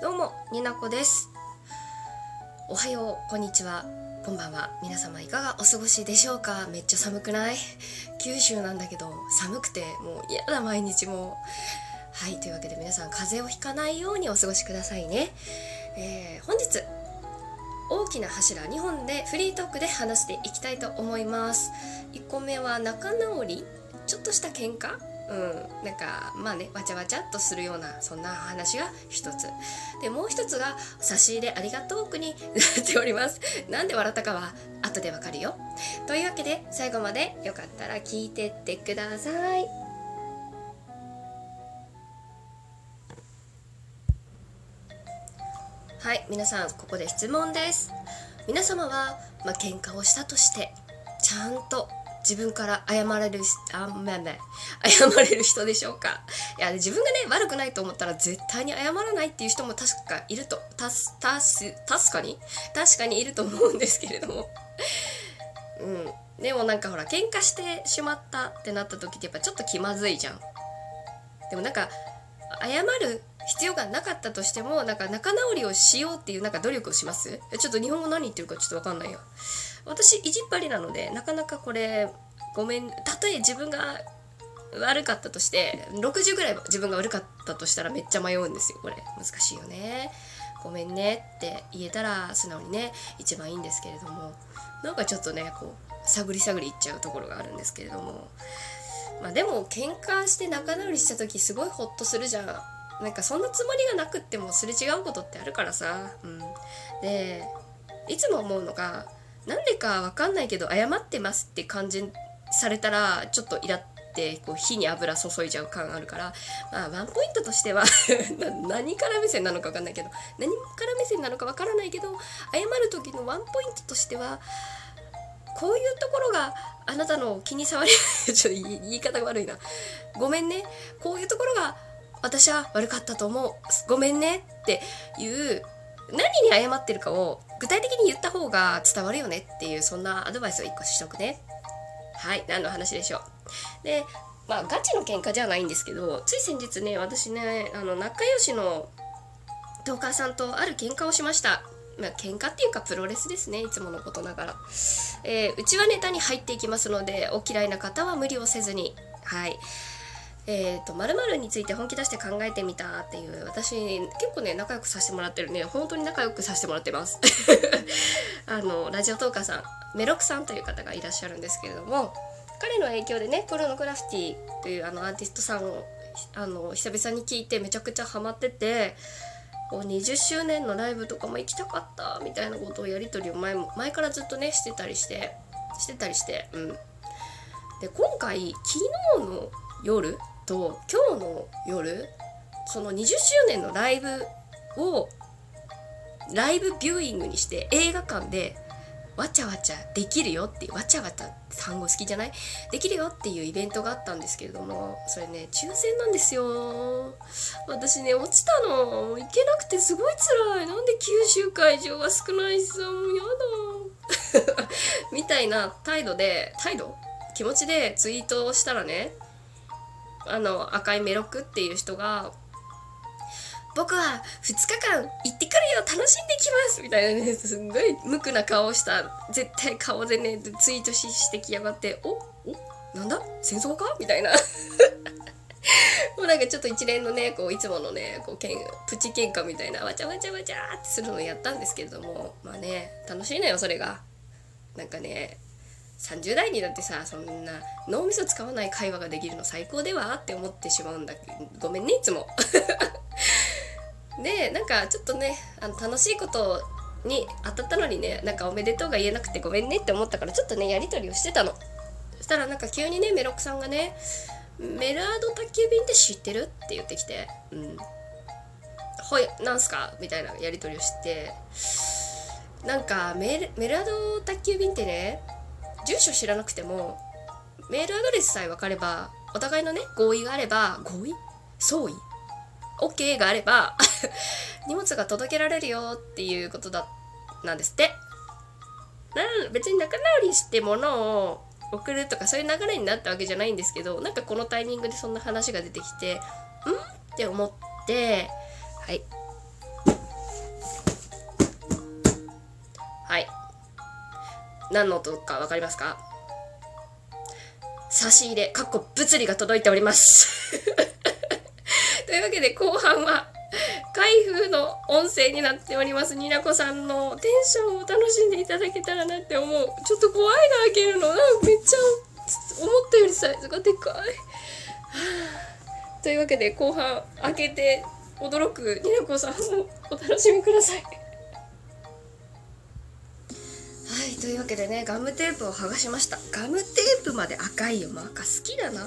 どうもになこです。おはようこんにちは。こんばんは。皆様いかがお過ごしでしょうか？めっちゃ寒くない？九州なんだけど寒くてもう嫌だ毎日もはいというわけで皆さん風邪をひかないようにお過ごしくださいね、えー、本日大きな柱2本でフリートークで話していきたいと思います。1個目は仲直り。ちょっとした喧嘩？うん、なんかまあねわちゃわちゃっとするようなそんな話が一つ。でもう一つが差し入れありがとうくに なっております。なんで笑ったかは後でわかるよ。というわけで最後までよかったら聞いてってください。はい皆さんここで質問です。皆様はまあ喧嘩をしたとしてちゃんと自分から謝れるあんめめ謝れる人でしょうか？いや自分がね悪くないと思ったら絶対に謝らないっていう人も確かいるとたすたす確かに？確かにいると思うんですけれども。うん。でもなんかほら喧嘩してしまったってなった時ってやっぱちょっと気まずいじゃん。でもなんか謝る必要がなかったとしてもなんか仲直りをしようっていうなんか努力をします？ちょっと日本語何言ってるかちょっと分かんないよ。私意地っ張りなのでなかなかこれごめんたとえ自分が悪かったとして60ぐらい自分が悪かったとしたらめっちゃ迷うんですよこれ。難しいよね。ごめんねって言えたら素直にね一番いいんですけれども。なんかちょっとねこう探り探りいっちゃうところがあるんですけれども。まあでも喧嘩して仲直りした時すごいホッとするじゃん。なんかそんなつもりがなくってもすれ違うことってあるからさ、うん、でいつも思うのがなんでかわかんないけど謝ってますって感じされたらちょっとイラってこう火に油注いじゃう感あるからまあワンポイントとしては 何から目線なのかわかんないけど何から目線なのかわからないけど謝る時のワンポイントとしてはこういうところがあなたの気に障り ちょっと言い方が悪いな。ごめんね。こういうところが私は悪かったと思う。ごめんね。っていう何に謝ってるかを具体的に言った方が伝わるよねっていうそんなアドバイスを1個しとくね。はい何の話でしょう。でまあガチの喧嘩じゃないんですけどつい先日ね私ねあの仲良しのトーカーさんとある喧嘩をしました。まあ、喧嘩っていうかプロレスですねいつものことながら、えー、うちはネタに入っていきますのでお嫌いな方は無理をせずに。はい。えーと、〇〇について本気出して考えてみたっていう私結構ね仲良くさせてもらってるね。本当に仲良くさせてもらってます。あのラジオトーカーさんメロクさんという方がいらっしゃるんですけれども彼の影響でねプロのクラフティというあのアーティストさんをあの久々に聞いてめちゃくちゃハマっててこう20周年のライブとかも行きたかったみたいなことをやり取りを前も前からずっとねしてたりしてしてたりしてうん。で今回昨日の夜と今日の夜その20周年のライブをライブビューイングにして映画館でわちゃわちゃできるよっていうわちゃわちゃって単語好きじゃない？できるよっていうイベントがあったんですけれどもそれね抽選なんですよ。私ね落ちたの。行けなくてすごい辛い。なんで九州会場は少ないしさ。もうやだ。みたいな態度で態度？気持ちでツイートをしたらねあの赤いメロクっていう人が僕は2日間行ってくるよ楽しんできますみたいなねすんごい無垢な顔をした絶対顔でねツイートししてきやがっておおなんだ？戦争か？みたいな。もうなんかちょっと一連のねこういつものねこうけんプチ喧嘩みたいなわちゃわちゃわちゃってするのをやったんですけれどもまあね楽しいのよそれが。なんかね30代になってさそんな脳みそ使わない会話ができるの最高ではって思ってしまうんだけどごめんねいつも でなんかちょっとねあの楽しいことに当たったのにねなんかおめでとうが言えなくてごめんねって思ったからちょっとねやり取りをしてたのそしたらなんか急にねメロクさんがね「メラード宅急便って知ってる?」って言ってきて「うんほいなんすか?」みたいなやり取りをしてなんかメメラード宅急便ってね住所知らなくてもメールアドレスさえ分かればお互いのね合意があれば合意？相違？OK があれば 荷物が届けられるよっていうことだなんですって。な別に仲直りして物を送るとかそういう流れになったわけじゃないんですけどなんかこのタイミングでそんな話が出てきてん？って思ってはい。何の音か分かりますか？差し入れかっこ物理が届いております。というわけで後半は開封の音声になっております。になこさんのテンションを楽しんでいただけたらなって思う。ちょっと怖いな開けるの。なんかめっちゃ思ったよりサイズがでかい、というわけで後半開けて驚くになこさんをお楽しみください。というわけでねガムテープを剥がしました。ガムテープまで赤いよ。もう赤好きだな。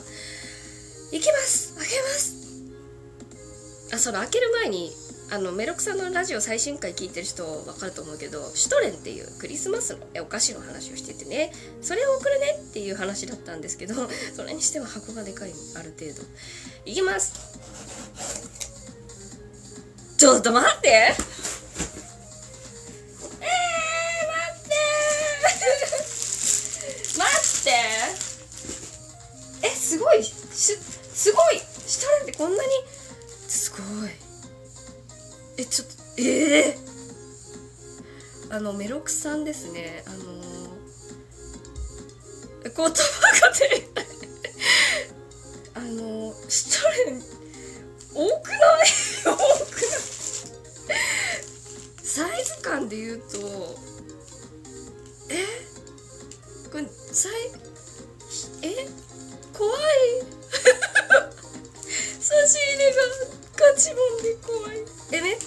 いきます。開けます。あその開ける前にあのメロクさんのラジオ最新回聞いてる人分かると思うけどシュトレンっていうクリスマスのお菓子の話をしててね。それを送るねっていう話だったんですけど それにしては箱がでかいある程度。いきます。ちょっと、待って。すごいすごいシュトレンってこんなに？すごい。えちょっとええー、あのメロクさんですね。あのー、言葉が出ないあのー、シュトレン多くない？多くない。サイズ感で言うと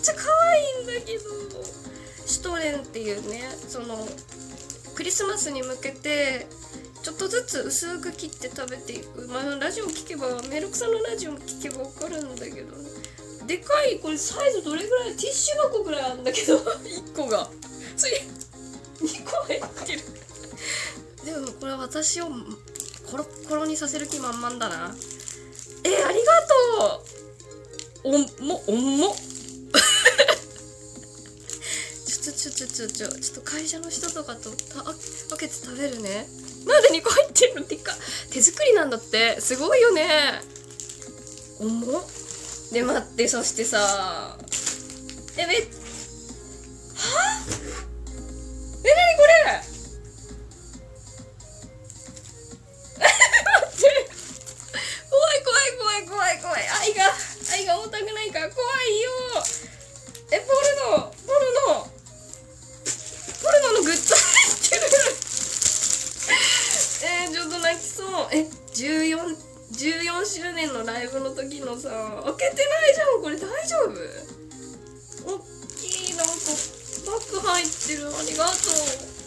ちゃ可愛いんだけど。シュトレンっていうねそのクリスマスに向けてちょっとずつ薄く切って食べていく。まあラジオ聞けばメルクさんのラジオも聞けば分かるんだけどね。でかいこれサイズどれぐらいティッシュ箱ぐらいあるんだけど。1個が。それ2個入ってる。でもこれ私をコロッコロにさせる気満々だな。えありがとう。おもおも。ちょちょちょちょちょっと会社の人とかとた分けて食べるね。なんで2個入ってるのてか手作りなんだって。すごいよね。重っ。で待ってそしてさえめは？えなにこれ？待って。怖い怖い怖い怖い怖い。愛が愛が重たくないか怖いよ。えポルノポルノえ14 14周年のライブの時のさ開けてないじゃん。これ大丈夫？おっきいなんかバッグ入ってる。ありがとう。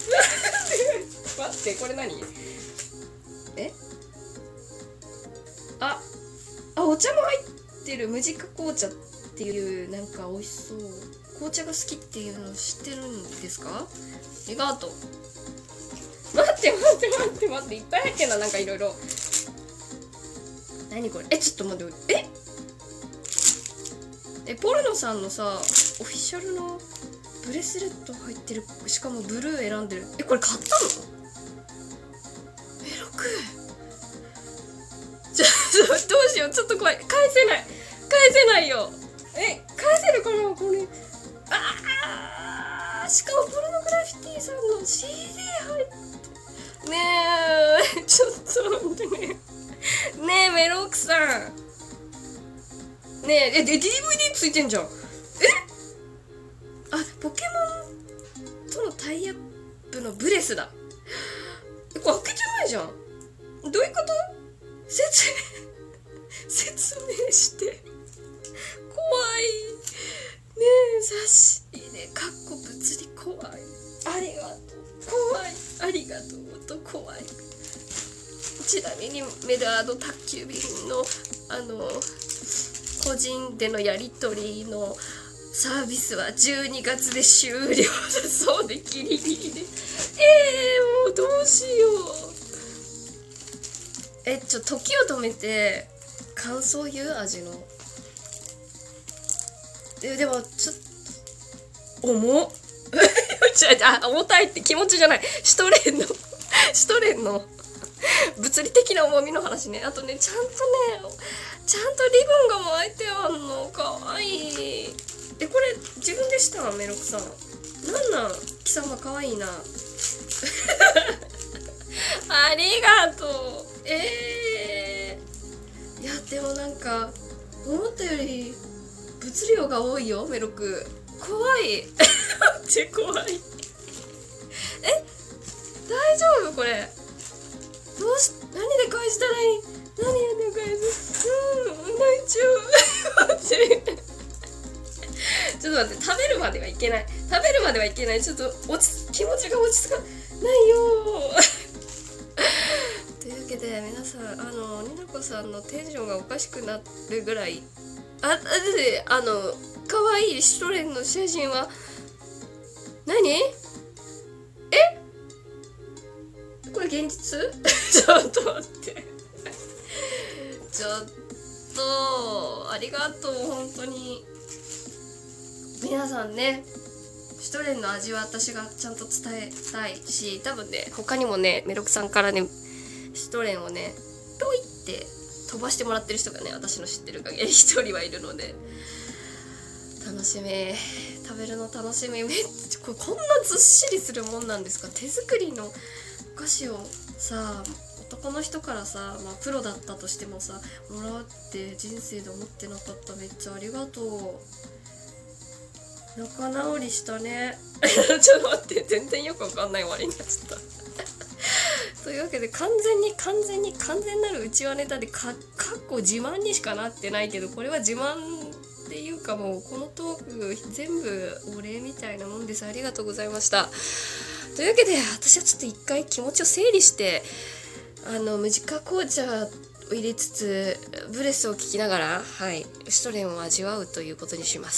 待ってこれ何？え？ああお茶も入ってる。ムジカ紅茶っていうなんか美味しそう。紅茶が好きっていうの知ってるんですか？ありがとう。待って待って待って待っていっぱい入ってんななんかいろいろ。何これ？えちょっと待って。え？えポルノさんのさオフィシャルのブレスレット入ってるしかもブルー選んでる。えこれ買ったの？メロクちょどうしよう。ちょっと怖い。返せない。返せないよ。え返せるかなこれああしかもポルノグラフィティさんの CD 入ってねえ。ちょっと待ってね。ねえメロクさん。ねええ DVD ついてんじゃん。え？あポケモンとのタイアップのブレスだ。これ開けてないじゃん。どういうこと？説明説明して。怖い。ねえ差し入れ。かっこ物理怖い。ありがとう。怖い。ありがとう。と怖い。ちなみにメダード宅急便のあの個人でのやり取りのサービスは12月で終了だそうでギリギリで。えー、もうどうしよう。えちょ時を止めて感想言う？味の。えでもちょっと重っ。重たいって気持ちじゃない。シュトレンの。シュトレンの物理的な重みの話ね。あとねちゃんとねちゃんとリボンが巻いてあんの。かわいい。えこれ自分でしたメロクさん。なんなん貴様かわいいな。ありがとう。えー、いやでもなんか思ったより物量が多いよメロク。怖い。マジ怖い。え？大丈夫これ。どうし何で返したらいい？何で返す。うん泣いちゃう。待ってちょっと待って食べるまではいけない。食べるまではいけない。ちょっと落ち気持ちが落ち着かないよ。というわけで皆さんあのになこさんのテンションがおかしくなるぐらい。ああであの可愛いシュトレンの写真は何？現実？ちょっと待って。ちょっとありがとう本当に。皆さんねシュトレンの味は私がちゃんと伝えたいし多分ね他にもねメロクさんからねシュトレンをねロイって飛ばしてもらってる人がね私の知ってる限り一人はいるので。楽しみ。食べるの楽しみ。めっちゃここんなずっしりするもんなんですか？手作りのお菓子をさ男の人からさ、まあ、プロだったとしてもさもらうって人生で思ってなかっためっちゃありがとう。仲直りしたね。ちょっと待って全然よくわかんない終わりになっちゃった。というわけで完全に完全に完全なるうちわネタでかかっこ自慢にしかなってないけどこれは自慢っていうかもうこのトーク全部お礼みたいなもんです。ありがとうございました。というわけで私はちょっと一回気持ちを整理してあのムジカ紅茶を入れつつブレスを聞きながらはいシュトレンを味わうということにします。